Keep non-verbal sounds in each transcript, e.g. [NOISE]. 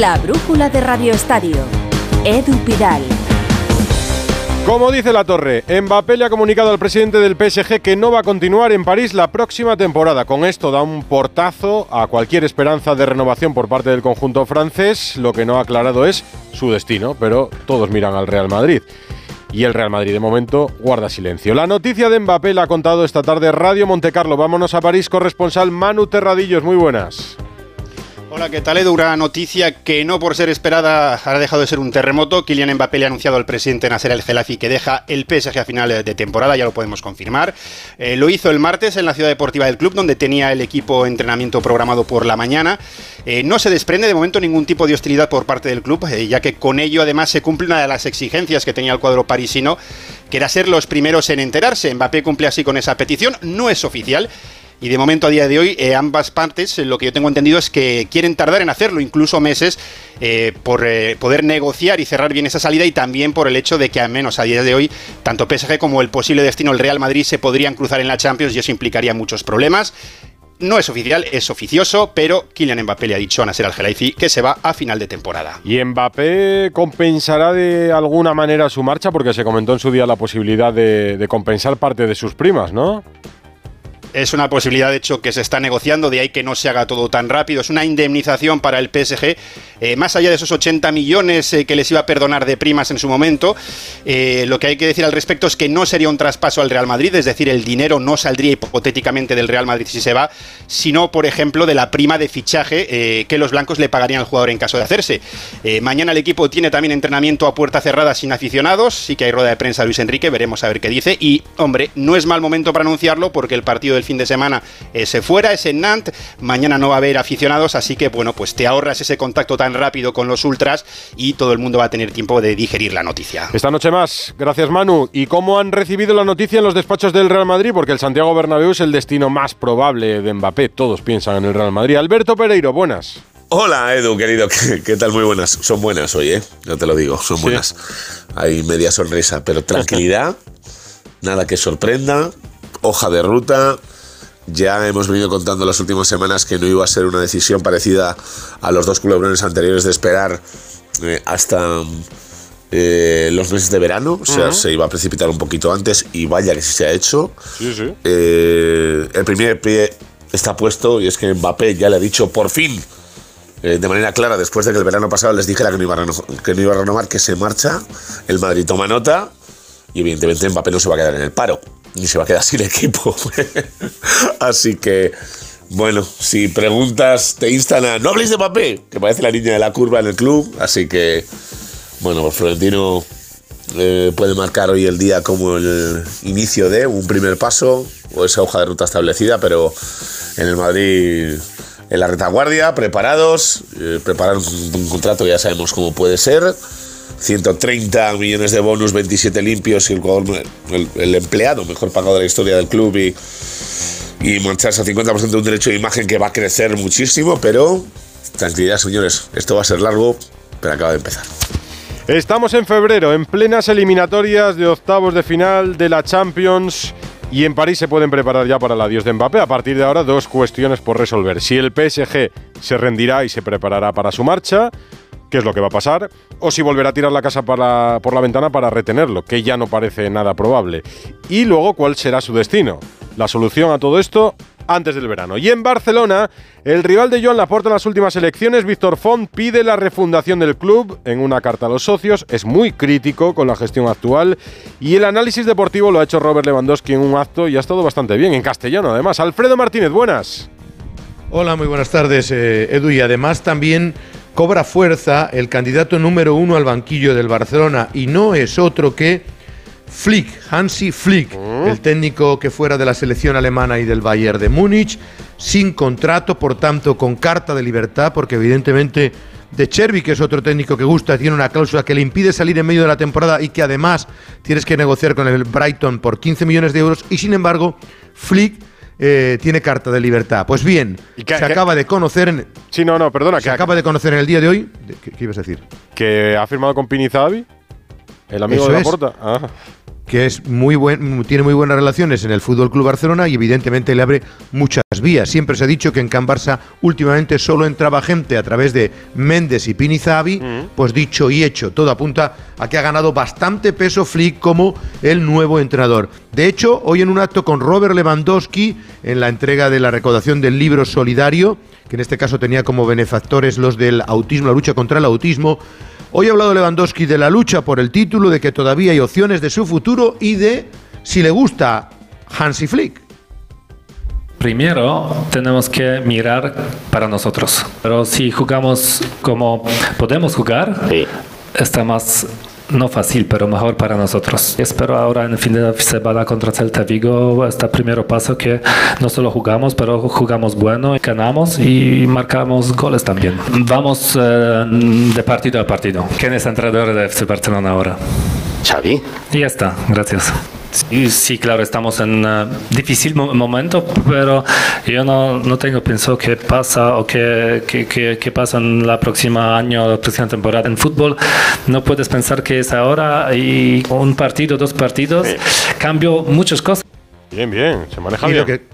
La brújula de Radio Estadio. Edu Pidal. Como dice la torre, Mbappé le ha comunicado al presidente del PSG que no va a continuar en París la próxima temporada. Con esto da un portazo a cualquier esperanza de renovación por parte del conjunto francés. Lo que no ha aclarado es su destino, pero todos miran al Real Madrid. Y el Real Madrid de momento guarda silencio. La noticia de Mbappé la ha contado esta tarde Radio Montecarlo. Vámonos a París, corresponsal Manu Terradillos. Muy buenas. Hola, ¿qué tal Edu? Una noticia que no por ser esperada ha dejado de ser un terremoto. Kylian Mbappé le ha anunciado al presidente Nasser El Gelafi que deja el PSG a final de temporada, ya lo podemos confirmar. Eh, lo hizo el martes en la ciudad deportiva del club, donde tenía el equipo entrenamiento programado por la mañana. Eh, no se desprende de momento ningún tipo de hostilidad por parte del club, eh, ya que con ello además se cumple una de las exigencias que tenía el cuadro parisino, que era ser los primeros en enterarse. Mbappé cumple así con esa petición, no es oficial. Y de momento, a día de hoy, eh, ambas partes, eh, lo que yo tengo entendido es que quieren tardar en hacerlo, incluso meses, eh, por poder negociar y cerrar bien esa salida y también por el hecho de que, al menos a día de hoy, tanto PSG como el posible destino del Real Madrid se podrían cruzar en la Champions y eso implicaría muchos problemas. No es oficial, es oficioso, pero Kylian Mbappé le ha dicho a Nasser al que se va a final de temporada. ¿Y Mbappé compensará de alguna manera su marcha? Porque se comentó en su día la posibilidad de compensar parte de sus primas, ¿no? Es una posibilidad, de hecho, que se está negociando, de ahí que no se haga todo tan rápido. Es una indemnización para el PSG, eh, más allá de esos 80 millones eh, que les iba a perdonar de primas en su momento. Eh, lo que hay que decir al respecto es que no sería un traspaso al Real Madrid, es decir, el dinero no saldría hipotéticamente del Real Madrid si se va, sino, por ejemplo, de la prima de fichaje que los blancos le pagarían al jugador en caso de hacerse. mañana el equipo tiene también entrenamiento a puerta cerrada sin aficionados, sí que hay rueda de prensa Luis Enrique, veremos a ver qué dice. Y, hombre, no es mal momento para anunciarlo porque el partido del fin de semana eh, se fuera, es en Nantes, mañana no va a haber aficionados, así que bueno, pues te ahorras ese contacto tan rápido con los ultras y todo el mundo va a tener tiempo de digerir la noticia. Esta noche más, gracias Manu. ¿Y cómo han recibido la noticia en los despachos del Real Madrid? Porque el Santiago Bernabéu es el destino más probable de Mbappé, todos piensan en el Real Madrid. Alberto Pereiro, buenas. Hola Edu, querido, [LAUGHS] ¿Qué, tal? Muy buenas. Son buenas hoy, ¿eh? No te lo digo, son buenas. Hay media sonrisa, pero tranquilidad, [LAUGHS] nada que sorprenda, hoja de ruta, ya hemos venido contando las últimas semanas que no iba a ser una decisión parecida a los dos culebrones anteriores de esperar eh, hasta eh, los meses de verano. O sea, se iba a precipitar un poquito antes y vaya que sí se ha hecho. Eh, el primer pie está puesto y es que Mbappé ya le ha dicho por fin. de manera clara, después de que el verano pasado les dijera que no, iba a renovar, que no iba a renovar, que se marcha. El Madrid toma nota y evidentemente Mbappé no se va a quedar en el paro y se va a quedar [LAUGHS] sin equipo. Así que, bueno, si preguntas, te instan a no habléis de papel, que parece la niña de la curva en el club. Así que, bueno, pues Florentino eh, puede marcar hoy el día como el inicio de un primer paso o esa hoja de ruta establecida, pero en el Madrid en la retaguardia, preparados, eh, preparar un, contrato, ya sabemos cómo puede ser. 130 millones de bonus, 27 limpios y el, jugador, el, empleado mejor pagado de la historia del club y, y mancharse al 50% de un derecho de imagen que va a crecer muchísimo, pero tranquilidad señores, esto va a ser largo, pero acaba de empezar. Estamos en febrero, en plenas eliminatorias de octavos de final de la Champions. Y en París se pueden preparar ya para el adiós de Mbappé. A partir de ahora, dos cuestiones por resolver. Si el PSG se rendirá y se preparará para su marcha, qué es lo que va a pasar, o si volverá a tirar la casa por la ventana para retenerlo, que ya no parece nada probable. Y luego, ¿cuál será su destino? La solución a todo esto antes del verano. Y en Barcelona, el rival de Joan Laporta en las últimas elecciones, Víctor Font, pide la refundación del club en una carta a los socios. Es muy crítico con la gestión actual. Y el análisis deportivo lo ha hecho Robert Lewandowski en un acto y ha estado bastante bien, en castellano además. Alfredo Martínez, buenas. Hola, muy buenas tardes, eh, Edu. Y además también cobra fuerza el candidato número uno al banquillo del Barcelona y no es otro que Flick, Hansi Flick, mm. el técnico que fuera de la selección alemana y del Bayern de Múnich, sin contrato, por tanto con carta de libertad, porque evidentemente de Cherby, que es otro técnico que gusta, tiene una cláusula que le impide salir en medio de la temporada y que además tienes que negociar con el Brighton por 15 millones de euros, y sin embargo, Flick eh, tiene carta de libertad. Pues bien, se acaba de conocer. En, sí, no, no, perdona. Se acaba de conocer en el día de hoy. ¿Qué, ibas a decir? Que ha firmado con Pinizabi, el amigo de la porta. Ah. Que es muy buen, tiene muy buenas relaciones en el Fútbol Club Barcelona y evidentemente le abre muchas vías. Siempre se ha dicho que en Can Barça últimamente solo entraba gente a través de Méndez y Pinizabi, mm. pues dicho y hecho, todo apunta a que ha ganado bastante peso Flick como el nuevo entrenador. De hecho, hoy en un acto con Robert Lewandowski en la entrega de la recaudación del libro solidario, que en este caso tenía como benefactores los del autismo, la lucha contra el autismo, Hoy ha hablado Lewandowski de la lucha por el título, de que todavía hay opciones de su futuro y de si le gusta Hansi Flick. Primero tenemos que mirar para nosotros. Pero si jugamos como podemos jugar, está más no fácil, pero mejor para nosotros. Espero ahora en el fin de semana contra Celta Vigo, este primero paso que no solo jugamos, pero jugamos bueno, ganamos y marcamos goles también. Vamos eh, de partido a partido. ¿Quién es entrenador de FC Barcelona ahora? Xavi. Y ya está, gracias. Sí, claro, estamos en un difícil momento, pero yo no, no tengo pensado qué pasa o qué, qué, qué, pasa en la próxima año, la próxima temporada en fútbol. No puedes pensar que es ahora y un partido, dos partidos, cambio muchas cosas. Bien, bien, se maneja bien. Que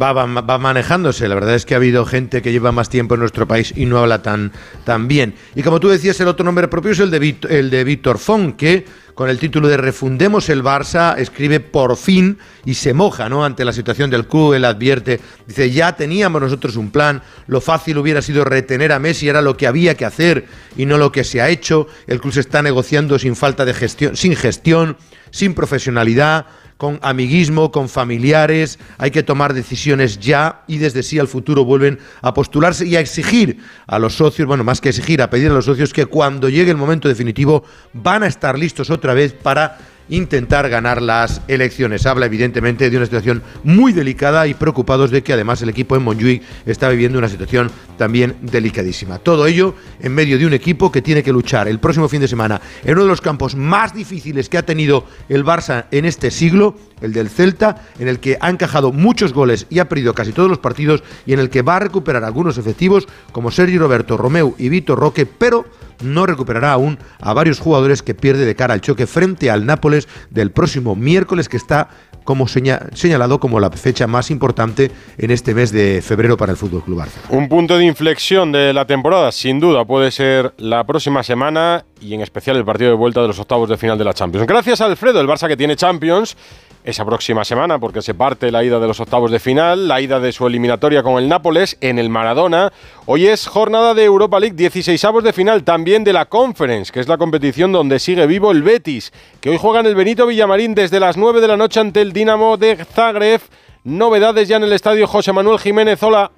va, manejándose. La verdad es que ha habido gente que lleva más tiempo en nuestro país y no habla tan, tan bien. Y como tú decías, el otro nombre propio es el de, el de Víctor Font, que con el título de Refundemos el Barça, escribe por fin y se moja ¿no? ante la situación del club. Él advierte, dice, ya teníamos nosotros un plan, lo fácil hubiera sido retener a Messi, era lo que había que hacer y no lo que se ha hecho. El club se está negociando sin falta de gestión, sin gestión, sin profesionalidad con amiguismo, con familiares, hay que tomar decisiones ya y desde sí al futuro vuelven a postularse y a exigir a los socios, bueno, más que exigir, a pedir a los socios que cuando llegue el momento definitivo van a estar listos otra vez para intentar ganar las elecciones. Habla evidentemente de una situación muy delicada y preocupados de que además el equipo en Montjuic está viviendo una situación también delicadísima. Todo ello en medio de un equipo que tiene que luchar el próximo fin de semana en uno de los campos más difíciles que ha tenido el Barça en este siglo, el del Celta, en el que ha encajado muchos goles y ha perdido casi todos los partidos y en el que va a recuperar algunos efectivos como Sergio Roberto, Romeu y Vitor Roque, pero no recuperará aún a varios jugadores que pierde de cara al choque frente al Nápoles del próximo miércoles que está como señalado como la fecha más importante en este mes de febrero para el Fútbol Club Barcelona. Un punto de inflexión de la temporada, sin duda, puede ser la próxima semana y en especial el partido de vuelta de los octavos de final de la Champions. Gracias Alfredo, el Barça que tiene Champions esa próxima semana, porque se parte la ida de los octavos de final, la ida de su eliminatoria con el Nápoles en el Maradona. Hoy es jornada de Europa League, 16 avos de final, también de la Conference, que es la competición donde sigue vivo el Betis, que hoy juega en el Benito Villamarín desde las 9 de la noche ante el Dinamo de Zagreb. Novedades ya en el estadio José Manuel Jiménez. Hola.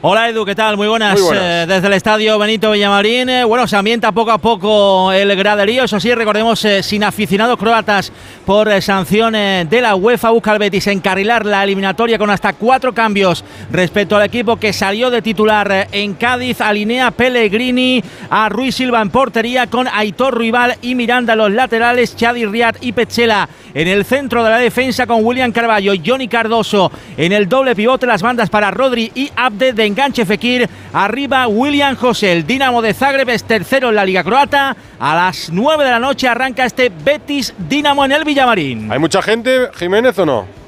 Hola Edu, ¿qué tal? Muy buenas. Eh, desde el estadio Benito Villamarín. Eh, bueno, se ambienta poco a poco el graderío. Eso sí, recordemos, eh, sin aficionados croatas por sanciones de la UEFA. Busca el Betis encarrilar la eliminatoria con hasta cuatro cambios respecto al equipo que salió de titular en Cádiz. Alinea Pellegrini a Ruiz Silva en portería con Aitor Rival y Miranda los laterales. Chadi Riad y Pechela en el centro de la defensa con William Carballo y Johnny Cardoso en el doble pivote. Las bandas para Rodri y Abde de enganche Fekir. Arriba William José. El Dinamo de Zagreb es tercero en la Liga Croata. A las 9 de la noche arranca este Betis Dinamo en el Villamarín. ¿Hay mucha gente, Jiménez, o no?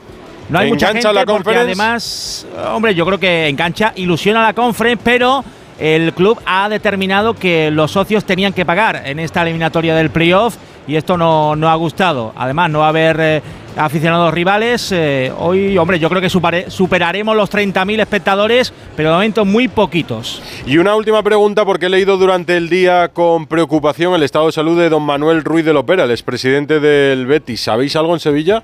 No hay mucha gente la porque además, hombre, yo creo que engancha, ilusiona la conference, pero el club ha determinado que los socios tenían que pagar en esta eliminatoria del playoff y esto no, no ha gustado. Además, no va a haber eh, aficionados rivales. Eh, hoy, hombre, yo creo que superaremos los 30.000 espectadores, pero de momento muy poquitos. Y una última pregunta, porque he leído durante el día con preocupación el estado de salud de don Manuel Ruiz de Lopera, el expresidente del Betis. ¿Sabéis algo en Sevilla?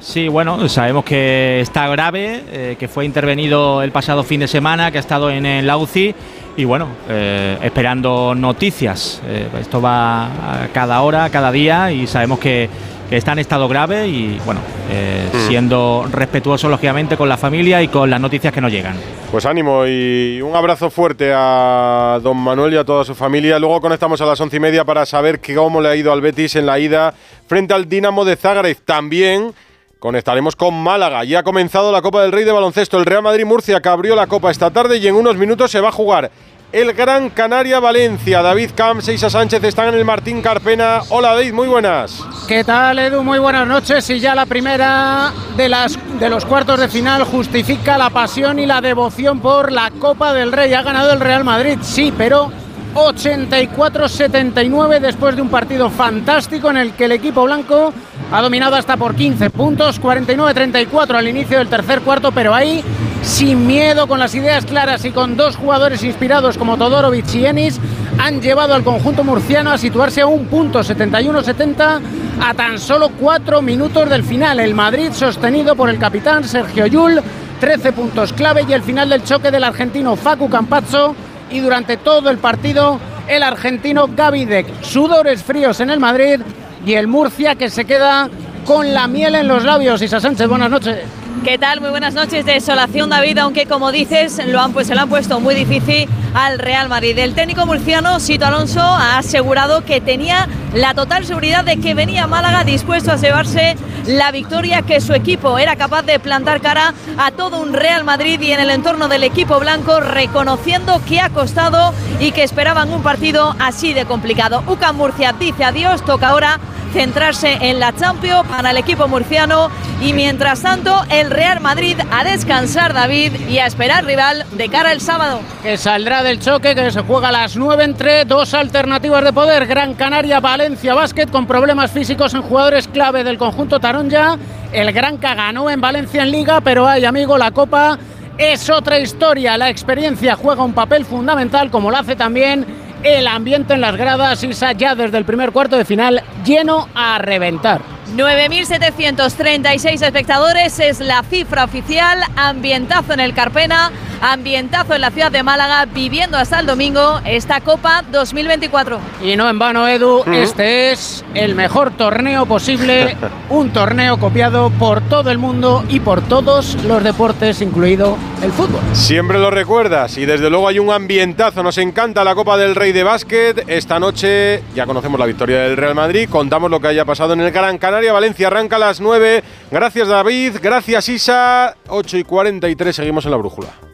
Sí, bueno, sabemos que está grave, eh, que fue intervenido el pasado fin de semana, que ha estado en la UCI y bueno, eh, esperando noticias. esto va a cada hora, cada día y sabemos que está en estado grave y bueno, eh, mm. siendo respetuoso lógicamente con la familia y con las noticias que nos llegan. Pues ánimo y un abrazo fuerte a don Manuel y a toda su familia. Luego conectamos a las once y media para saber cómo le ha ido al Betis en la ida frente al Dinamo de Zagreb. También conectaremos con Málaga. Ya ha comenzado la Copa del Rey de baloncesto. El Real Madrid Murcia que abrió la Copa esta tarde y en unos minutos se va a jugar el Gran Canaria Valencia. David Camps e Isa Sánchez están en el Martín Carpena. Hola David, muy buenas. ¿Qué tal Edu? Muy buenas noches. Y ya la primera de, las, de los cuartos de final justifica la pasión y la devoción por la Copa del Rey. Ha ganado el Real Madrid, sí, pero 84-79 después de un partido fantástico en el que el equipo blanco ha dominado hasta por 15 puntos, 49-34 al inicio del tercer cuarto, pero ahí sin miedo, con las ideas claras y con dos jugadores inspirados como Todorovic y Enis, han llevado al conjunto murciano a situarse a un punto 71-70 a tan solo cuatro minutos del final. El Madrid sostenido por el capitán Sergio Yul, 13 puntos clave y el final del choque del argentino Facu Campazzo y durante todo el partido el argentino Gavidec. Sudores fríos en el Madrid y el Murcia que se queda con la miel en los labios. Isa Sánchez, buenas noches. ¿Qué tal? Muy buenas noches. Desolación, David, aunque como dices, lo han, pues, se lo han puesto muy difícil al Real Madrid. El técnico murciano, Sito Alonso, ha asegurado que tenía la total seguridad de que venía Málaga dispuesto a llevarse la victoria, que su equipo era capaz de plantar cara a todo un Real Madrid y en el entorno del equipo blanco, reconociendo que ha costado y que esperaban un partido así de complicado. UCAM Murcia dice adiós, toca ahora centrarse en la Champions para el equipo murciano y mientras tanto el Real Madrid a descansar David y a esperar rival de cara el sábado. Que saldrá del choque que se juega a las 9 entre dos alternativas de poder, Gran Canaria, Valencia Basket con problemas físicos en jugadores clave del conjunto Taronja. El Granca ganó en Valencia en liga, pero hay amigo la Copa es otra historia. La experiencia juega un papel fundamental como lo hace también el ambiente en las gradas, Isa, ya desde el primer cuarto de final, lleno a reventar. 9.736 espectadores es la cifra oficial, ambientazo en el Carpena, ambientazo en la ciudad de Málaga, viviendo hasta el domingo esta Copa 2024. Y no en vano, Edu, este es el mejor torneo posible, [LAUGHS] un torneo copiado por todo el mundo y por todos los deportes, incluido el fútbol. Siempre lo recuerdas y desde luego hay un ambientazo, nos encanta la Copa del Rey de Básquet. Esta noche ya conocemos la victoria del Real Madrid, contamos lo que haya pasado en el Gran Canaria. Valencia arranca a las 9. Gracias David, gracias Isa. 8 y 43 seguimos en la brújula.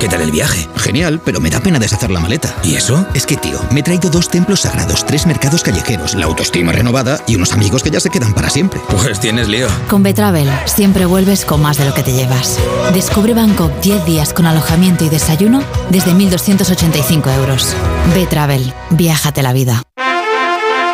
¿Qué tal el viaje? Genial, pero me da pena deshacer la maleta. ¿Y eso? Es que, tío, me he traído dos templos sagrados, tres mercados callejeros, la autoestima renovada y unos amigos que ya se quedan para siempre. Pues tienes lío. Con Betravel siempre vuelves con más de lo que te llevas. Descubre Bangkok 10 días con alojamiento y desayuno desde 1.285 euros. Betravel, viájate la vida.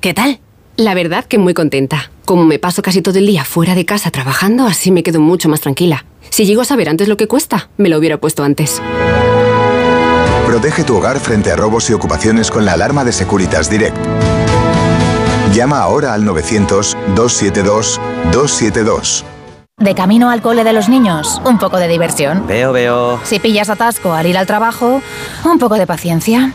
¿Qué tal? La verdad que muy contenta. Como me paso casi todo el día fuera de casa trabajando, así me quedo mucho más tranquila. Si llego a saber antes lo que cuesta, me lo hubiera puesto antes. Protege tu hogar frente a robos y ocupaciones con la alarma de Securitas Direct. Llama ahora al 900-272-272. De camino al cole de los niños, un poco de diversión. Veo, veo. Si pillas atasco al ir al trabajo, un poco de paciencia.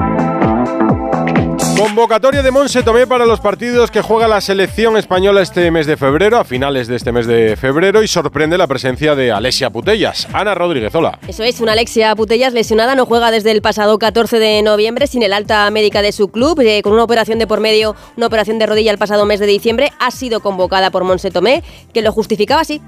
Convocatoria de Monse Tomé para los partidos que juega la selección española este mes de febrero, a finales de este mes de febrero, y sorprende la presencia de Alexia Putellas. Ana Rodríguez, hola. Eso es, una Alexia Putellas lesionada, no juega desde el pasado 14 de noviembre sin el alta médica de su club, eh, con una operación de por medio, una operación de rodilla el pasado mes de diciembre, ha sido convocada por Monse Tomé, que lo justificaba así.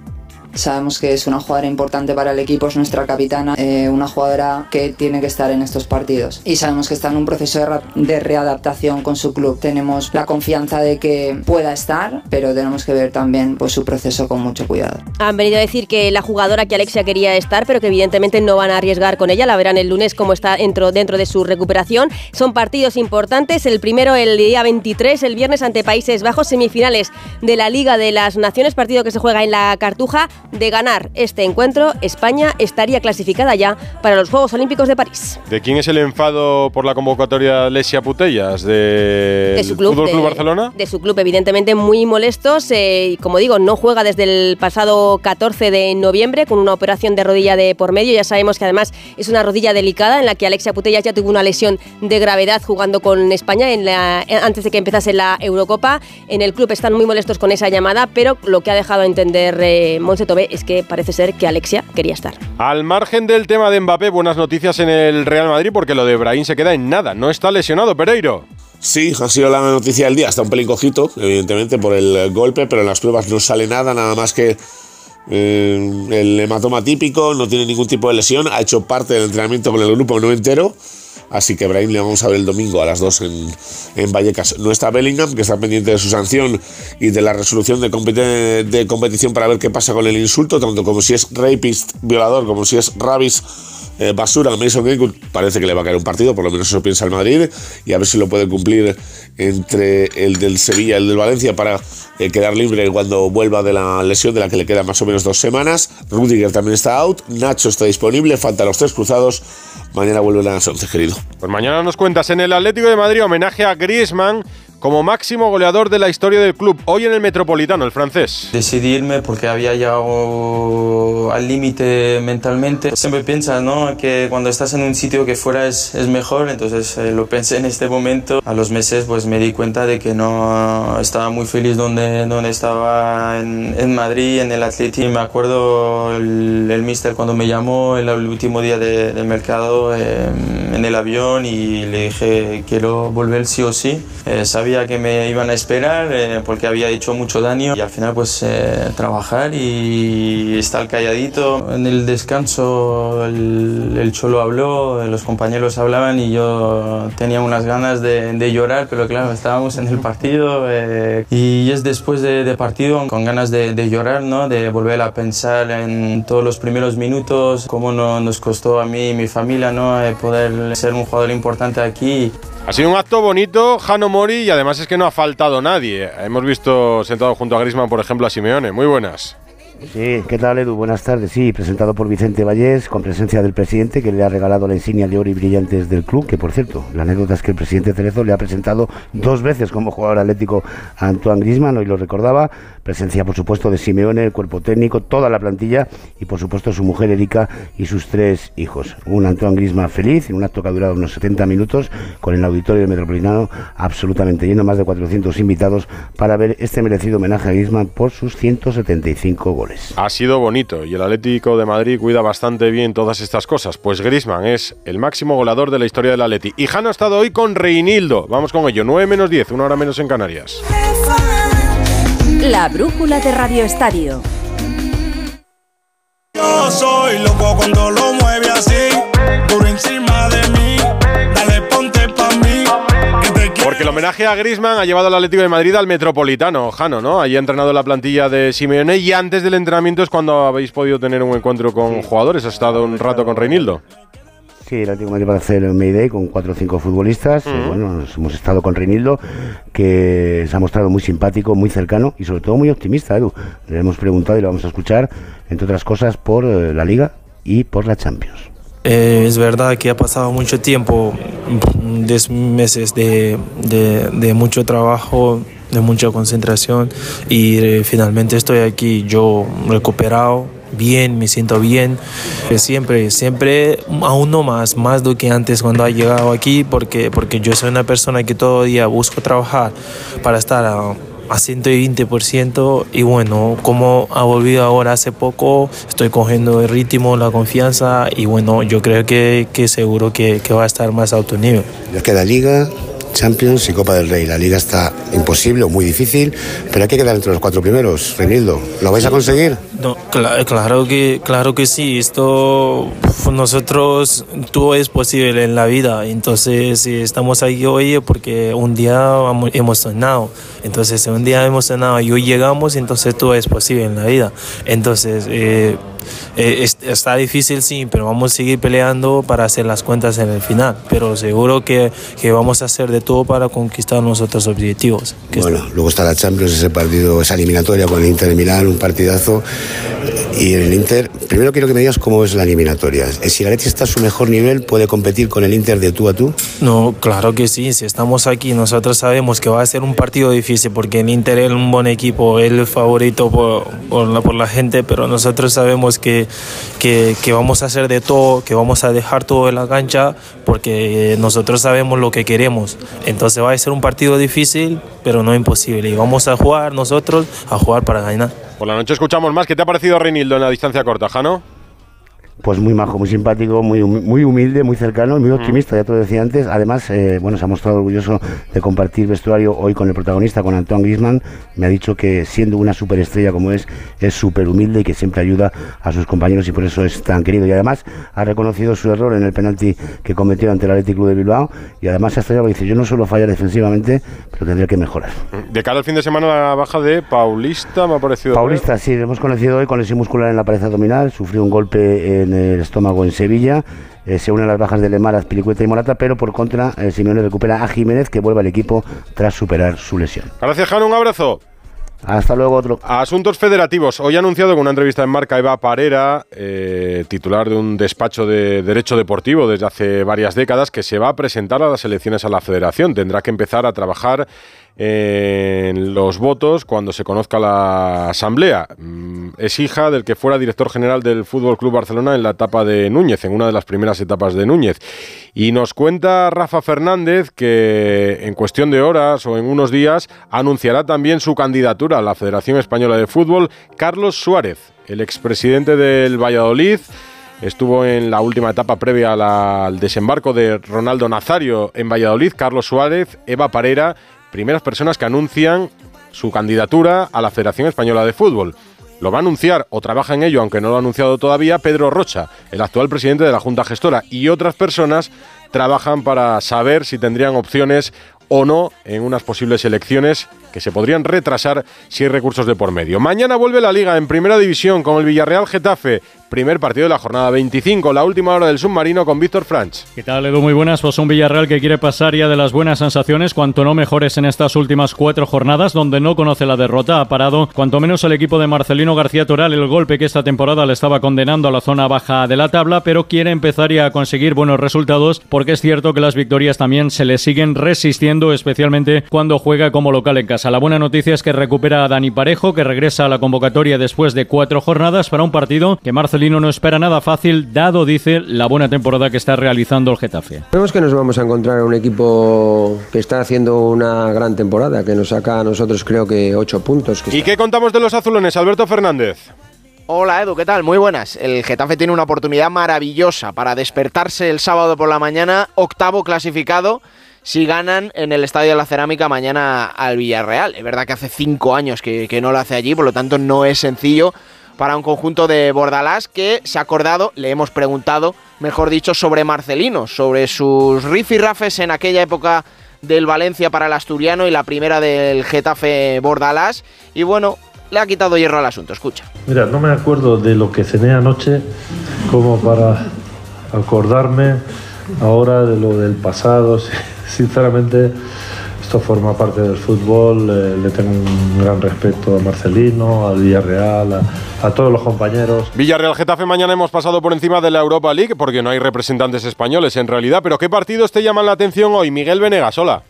Sabemos que es una jugadora importante para el equipo, es nuestra capitana, eh, una jugadora que tiene que estar en estos partidos. Y sabemos que está en un proceso de, readaptación con su club. Tenemos la confianza de que pueda estar, pero tenemos que ver también pues, su proceso con mucho cuidado. Han venido a decir que la jugadora que Alexia quería estar, pero que evidentemente no van a arriesgar con ella. La verán el lunes como está dentro, dentro de su recuperación. Son partidos importantes. El primero el día 23, el viernes ante Países Bajos, semifinales de la Liga de las Naciones, partido que se juega en la Cartuja. De ganar este encuentro, España estaría clasificada ya para los Juegos Olímpicos de París. ¿De quién es el enfado por la convocatoria Lesia Putellas? ¿De, de su club, Fútbol Club Barcelona? De su club, evidentemente muy molestos. Eh, como digo, no juega desde el pasado 14 de noviembre con una operación de rodilla de por medio. Ya sabemos que además es una rodilla delicada en la que Alexia Putellas ya tuvo una lesión de gravedad jugando con España en la, antes de que empezase la Eurocopa. En el club están muy molestos con esa llamada, pero lo que ha dejado a entender eh, Monse Tobé es que parece ser que Alexia quería estar. Al margen del tema de Mbappé, buenas noticias en el Real Madrid porque lo de Brahim se queda en nada. No está lesionado, Pereiro. Sí, ha sido la noticia del día. Está un pelín cojito, evidentemente, por el golpe, pero en las pruebas no sale nada, nada más que eh, el hematoma típico, no tiene ningún tipo de lesión, ha hecho parte del entrenamiento con el grupo no entero. Así que Brahim le vamos a ver el domingo a las 2 en, en, Vallecas. No está Bellingham, que está pendiente de su sanción y de la resolución de, de competición para ver qué pasa con el insulto, tanto como si es rapist, violador, como si es rabis eh, basura a Mason Greenwood parece que le va a caer un partido, por lo menos eso piensa el Madrid, y a ver si lo puede cumplir entre el del Sevilla y el del Valencia para eh, quedar libre cuando vuelva de la lesión de la que le quedan más o menos dos semanas. Rudiger también está out, Nacho está disponible, faltan los tres cruzados. Mañana vuelven a las 11, querido. Pues mañana nos cuentas en el Atlético de Madrid homenaje a Griezmann como máximo goleador de la historia del club, hoy en el Metropolitano, el francés. Decidí irme porque había llegado al límite mentalmente. Siempre piensas, ¿no? Que cuando estás en un sitio que fuera es, es mejor, entonces eh, lo pensé en este momento. A los meses pues me di cuenta de que no estaba muy feliz donde, donde estaba en, en Madrid, en el Atleti. Me acuerdo el, el mister cuando me llamó el, el último día de, mercado eh, en el avión y le dije quiero volver sí o sí. Eh, sabía que me iban a esperar eh, porque había hecho mucho daño y al final pues eh, trabajar y estar calladito. En el descanso el, el, Cholo habló, los compañeros hablaban y yo tenía unas ganas de, de llorar, pero claro, estábamos en el partido eh, y es después de, de, partido con ganas de, de, llorar, ¿no? de volver a pensar en todos los primeros minutos, cómo no, nos costó a mí y mi familia ¿no? poder ser un jugador importante aquí. Ha sido un acto bonito, Jano Mori, y además es que no ha faltado nadie. Hemos visto sentado junto a Grisman, por ejemplo, a Simeone. Muy buenas. Sí, ¿qué tal Edu? Buenas tardes. Sí, presentado por Vicente Vallés, con presencia del presidente, que le ha regalado la insignia de oro y brillantes del club, que por cierto, la anécdota es que el presidente Cerezo le ha presentado dos veces como jugador atlético a Antoine Grisman, hoy lo recordaba, presencia por supuesto de Simeone, el cuerpo técnico, toda la plantilla y por supuesto su mujer Erika y sus tres hijos. Un Antoine Grisman feliz, en un acto que ha durado unos 70 minutos, con el auditorio metropolitano absolutamente lleno, más de 400 invitados para ver este merecido homenaje a Grisman por sus 175 goles. Ha sido bonito y el Atlético de Madrid cuida bastante bien todas estas cosas. Pues Grisman es el máximo goleador de la historia del Atleti. Y Jano ha estado hoy con Reinildo. Vamos con ello. 9 menos 10, una hora menos en Canarias. La brújula de Radio Estadio. Yo soy loco cuando lo mueve así, por encima de mí. Dale, ponte pa' mí. Porque el homenaje a Grisman ha llevado al Atlético de Madrid al Metropolitano, Jano, ¿no? Allí ha entrenado la plantilla de Simeone y antes del entrenamiento es cuando habéis podido tener un encuentro con sí. jugadores. ¿Has estado un rato con Reinildo? Sí, el Atlético de Madrid va a hacer el Mayday con cuatro o cinco futbolistas. Mm. Eh, bueno, nos hemos estado con Reinildo, que se ha mostrado muy simpático, muy cercano y sobre todo muy optimista, Edu. Le hemos preguntado y lo vamos a escuchar, entre otras cosas, por eh, la Liga y por la Champions. Eh, es verdad que ha pasado mucho tiempo, 10 meses de, de, de, mucho trabajo, de mucha concentración y eh, finalmente estoy aquí, yo recuperado, bien, me siento bien. Siempre, siempre, aún no más, más do que antes cuando ha llegado aquí, porque, porque yo soy una persona que todo día busco trabajar para estar a, a 120% y bueno, como ha volvido ahora hace poco, estoy cogiendo el ritmo, la confianza y bueno, yo creo que, que seguro que, que va a estar más a alto nivel. Ya queda liga, Champions y Copa del Rey. La liga está imposible o muy difícil, pero hay que quedar entre los cuatro primeros. Renildo, ¿lo vais a conseguir? No, cla- claro que claro que sí. Esto nosotros todo es posible en la vida. Entonces si estamos aquí hoy porque un día hemos sonado. Entonces un día hemos sonado y hoy llegamos, entonces todo es posible en la vida. Entonces eh, eh, es- está difícil sí, pero vamos a seguir peleando para hacer las cuentas en el final. Pero seguro que, que vamos a hacer de todo para conquistar nuestros objetivos. que Bueno, luego está la Champions, ese partido, esa eliminatoria con el Inter de Milán, un partidazo. Y en el Inter, primero quiero que me digas cómo es la eliminatoria. Eh, Si la Leti está a su mejor nivel, ¿puede competir con el Inter de tú a tú? No, claro que sí. Si estamos aquí, nosotros sabemos que va a ser un partido difícil porque el Inter es un buen equipo, es el favorito por, por la, por la gente, pero nosotros sabemos que, que, que vamos a hacer de todo, que vamos a dejar todo en la cancha porque nosotros sabemos lo que queremos. Entonces va a ser un partido difícil, pero no imposible. Y vamos a jugar nosotros, a jugar para ganar. Por la noche escuchamos más. ¿Qué te ha parecido Reinildo en la distancia corta, Jano? Pues muy majo, muy simpático, muy, muy humilde, muy cercano y muy optimista, ya te lo decía antes. Además, eh, bueno, se ha mostrado orgulloso de compartir vestuario hoy con el protagonista, con Antoine Griezmann. Me ha dicho que siendo una superestrella como es, es súper humilde y que siempre ayuda a sus compañeros y por eso es tan querido. Y además ha reconocido su error en el penalti que cometió ante el Athletic Club de Bilbao y además se ha estrellado y dice, yo no suelo fallar defensivamente, pero tendría que mejorar. De cara al fin de semana, la baja de Paulista me ha parecido. Paulista, sí, lo hemos conocido hoy con lesión muscular en la pared abdominal, sufrió un golpe en el estómago en Sevilla, eh, se unen las bajas de Lemar, Azpilicueta y Morata, pero por contra, eh, Simeone recupera a Jiménez que vuelve al equipo tras superar su lesión. Gracias, Jano. Un abrazo. Hasta luego, otro. Asuntos federativos. Hoy ha anunciado con una entrevista en marca Eva Parera, eh, titular de un despacho de Derecho Deportivo desde hace varias décadas, que se va a presentar a las elecciones a la federación. Tendrá que empezar a trabajar en los votos cuando se conozca la asamblea. Mm, Es hija del que fuera director general del Fútbol Club Barcelona en la etapa de Núñez, en una de las primeras etapas de Núñez. Y nos cuenta Rafa Fernández que en cuestión de horas o en unos días anunciará también su candidatura a la Federación Española de Fútbol Carlos Suárez, el expresidente del Valladolid. Estuvo en la última etapa previa al desembarco de Ronaldo Nazario en Valladolid, Carlos Suárez, Eva Parera, primeras personas que anuncian su candidatura a la Federación Española de Fútbol. Lo va a anunciar o trabaja en ello, aunque no lo ha anunciado todavía, Pedro Rocha, el actual presidente de la Junta Gestora, y otras personas trabajan para saber si tendrían opciones o no en unas posibles elecciones que se podrían retrasar si hay recursos de por medio. Mañana vuelve la liga en primera división con el Villarreal Getafe, primer partido de la jornada 25, la última hora del submarino con Víctor Franch. ¿Qué tal, Edu? Muy buenas. Pues un Villarreal que quiere pasar ya de las buenas sensaciones, cuanto no mejores en estas últimas cuatro jornadas, donde no conoce la derrota. Ha parado, cuanto menos, el equipo de Marcelino García Toral, el golpe que esta temporada le estaba condenando a la zona baja de la tabla, pero quiere empezar ya a conseguir buenos resultados, porque es cierto que las victorias también se le siguen resistiendo, especialmente cuando juega como local en casa. La buena noticia es que recupera a Dani Parejo, que regresa a la convocatoria después de cuatro jornadas para un partido que Marcelino no espera nada fácil, dado, dice, la buena temporada que está realizando el Getafe. Vemos que nos vamos a encontrar un equipo que está haciendo una gran temporada, que nos saca a nosotros creo que ocho puntos. Que ¿Y qué contamos de los azulones, Alberto Fernández? Hola Edu, ¿qué tal? Muy buenas. El Getafe tiene una oportunidad maravillosa para despertarse el sábado por la mañana, octavo clasificado, si ganan en el Estadio de la Cerámica mañana al Villarreal. Es verdad que hace cinco años que, que no lo hace allí, por lo tanto no es sencillo para un conjunto de Bordalás que se ha acordado, le hemos preguntado, mejor dicho, sobre Marcelino, sobre sus rifirrafes en aquella época del Valencia para el Asturiano y la primera del Getafe Bordalás. Y bueno, le ha quitado hierro al asunto, escucha. Mira, no me acuerdo de lo que cené anoche como para acordarme ahora de lo del pasado. [LAUGHS] Sinceramente, esto forma parte del fútbol. eh, le tengo un gran respeto a Marcelino, al Villarreal, a, a todos los compañeros. Villarreal Getafe mañana hemos pasado por encima de la Europa League porque no hay representantes españoles en realidad, pero ¿qué partidos te llaman la atención hoy? Miguel Venegas, hola.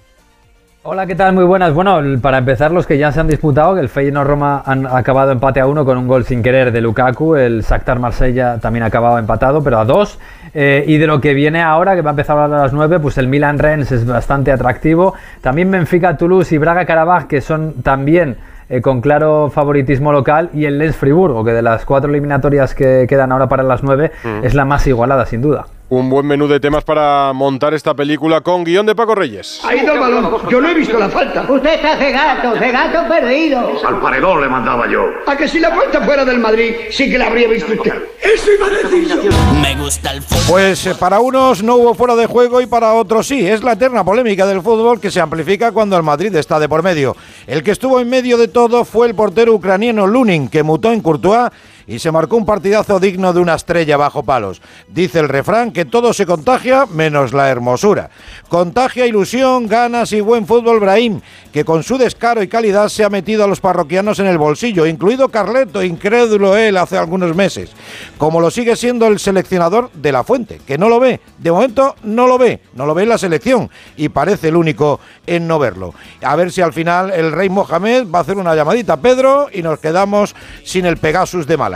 Hola, ¿qué tal? Muy buenas. Bueno, para empezar, los que ya se han disputado, que el Feyenoord Roma han acabado empate a uno con un gol sin querer de Lukaku, el Shakhtar Marsella también ha acabado empatado, pero a dos. Eh, y de lo que viene ahora, que va a empezar a las nueve, pues el Milan Rennes es bastante atractivo. También Benfica, Toulouse y Braga Karabaj, que son también eh, con claro favoritismo local, y el Lens Friburgo, que de las cuatro eliminatorias que quedan ahora para las nueve, Mm. es la más igualada, sin duda. Un buen menú de temas para montar esta película con guion de Paco Reyes. Ha ido el balón. Yo no he visto la falta. Usted está cegato, cegato perdido. Al paredón le mandaba yo. A que si la falta fuera del Madrid, sí que la habría visto usted. Eso iba a decir yo. Me gusta el fútbol. Pues eh, para unos no hubo fuera de juego y para otros sí. Es la eterna polémica del fútbol que se amplifica cuando el Madrid está de por medio. El que estuvo en medio de todo fue el portero ucraniano Lunin, que mutó en Courtois y se marcó un partidazo digno de una estrella bajo palos. Dice el refrán que todo se contagia menos la hermosura. Contagia ilusión, ganas y buen fútbol Brahim, que con su descaro y calidad se ha metido a los parroquianos en el bolsillo, incluido Carleto, incrédulo él hace algunos meses, como lo sigue siendo el seleccionador de la fuente, que no lo ve, de momento no lo ve, no lo ve en la selección y parece el único en no verlo. A ver si al final el rey Mohamed va a hacer una llamadita a Pedro y nos quedamos sin el Pegasus de Málaga.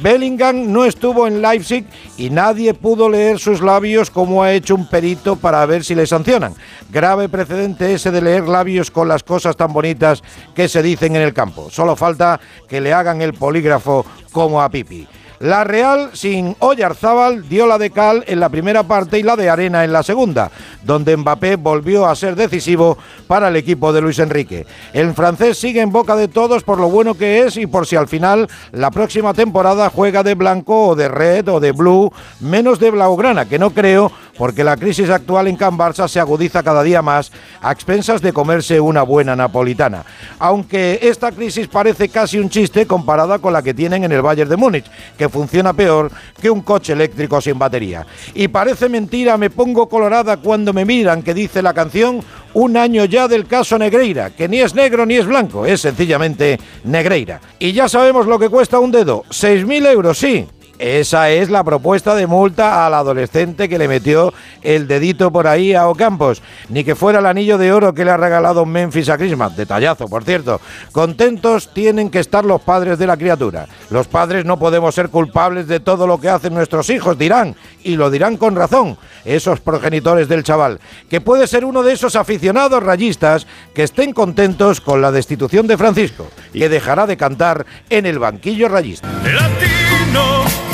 Bellingham no estuvo en Leipzig y nadie pudo leer sus labios como ha hecho un perito para ver si le sancionan. Grave precedente ese de leer labios con las cosas tan bonitas que se dicen en el campo. Solo falta que le hagan el polígrafo como a Pipi. La Real, sin Oyarzábal, dio la de cal en la primera parte y la de arena en la segunda, donde Mbappé volvió a ser decisivo para el equipo de Luis Enrique. El francés sigue en boca de todos por lo bueno que es y por si al final la próxima temporada juega de blanco o de red o de blue, menos de blaugrana, que no creo, porque la crisis actual en Can Barça se agudiza cada día más a expensas de comerse una buena napolitana. Aunque esta crisis parece casi un chiste comparada con la que tienen en el Bayern de Múnich, que funciona peor que un coche eléctrico sin batería. Y parece mentira, me pongo colorada cuando me miran, que dice la canción, un año ya del caso Negreira, que ni es negro ni es blanco, es sencillamente Negreira. Y ya sabemos lo que cuesta un dedo, 6.000 euros, sí. Esa es la propuesta de multa al adolescente que le metió el dedito por ahí a Ocampos. Ni que fuera el anillo de oro que le ha regalado Memphis a Christmas. Detallazo, por cierto. Contentos tienen que estar los padres de la criatura. Los padres no podemos ser culpables de todo lo que hacen nuestros hijos, dirán. Y lo dirán con razón. Esos progenitores del chaval. Que puede ser uno de esos aficionados rayistas que estén contentos con la destitución de Francisco. Que dejará de cantar en el banquillo rayista. Latino,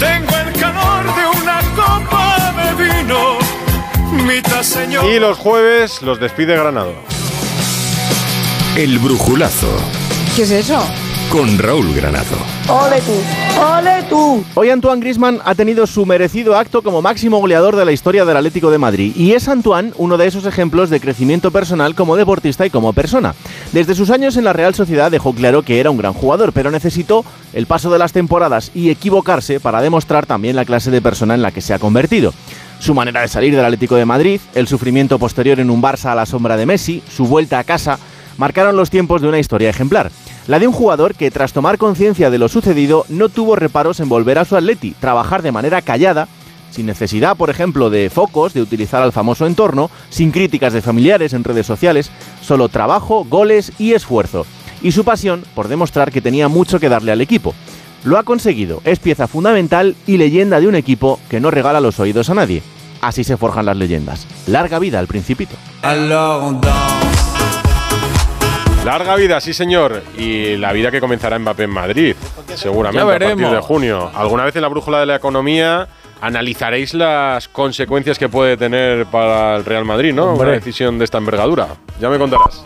tengo el calor de una copa de vino. Mitad señor. Y los jueves los despide Granado. El brujulazo ¿Qué es eso? Con Raúl Granado. ¡Ole tú! ¡Ole tú! Hoy Antoine Grisman ha tenido su merecido acto como máximo goleador de la historia del Atlético de Madrid y es Antoine uno de esos ejemplos de crecimiento personal como deportista y como persona. Desde sus años en la Real Sociedad dejó claro que era un gran jugador, pero necesitó el paso de las temporadas y equivocarse para demostrar también la clase de persona en la que se ha convertido. Su manera de salir del Atlético de Madrid, el sufrimiento posterior en un Barça a la sombra de Messi, su vuelta a casa, marcaron los tiempos de una historia ejemplar. La de un jugador que tras tomar conciencia de lo sucedido no tuvo reparos en volver a su Atleti, trabajar de manera callada, sin necesidad, por ejemplo, de focos, de utilizar al famoso entorno, sin críticas de familiares en redes sociales, solo trabajo, goles y esfuerzo. Y su pasión por demostrar que tenía mucho que darle al equipo. Lo ha conseguido, es pieza fundamental y leyenda de un equipo que no regala los oídos a nadie. Así se forjan las leyendas. Larga vida al principito. Larga vida, sí señor. Y la vida que comenzará Mbappé en Madrid, seguramente a partir de junio. Alguna vez en la brújula de la economía analizaréis las consecuencias que puede tener para el Real Madrid, ¿no? Hombre. Una decisión de esta envergadura. Ya me contarás.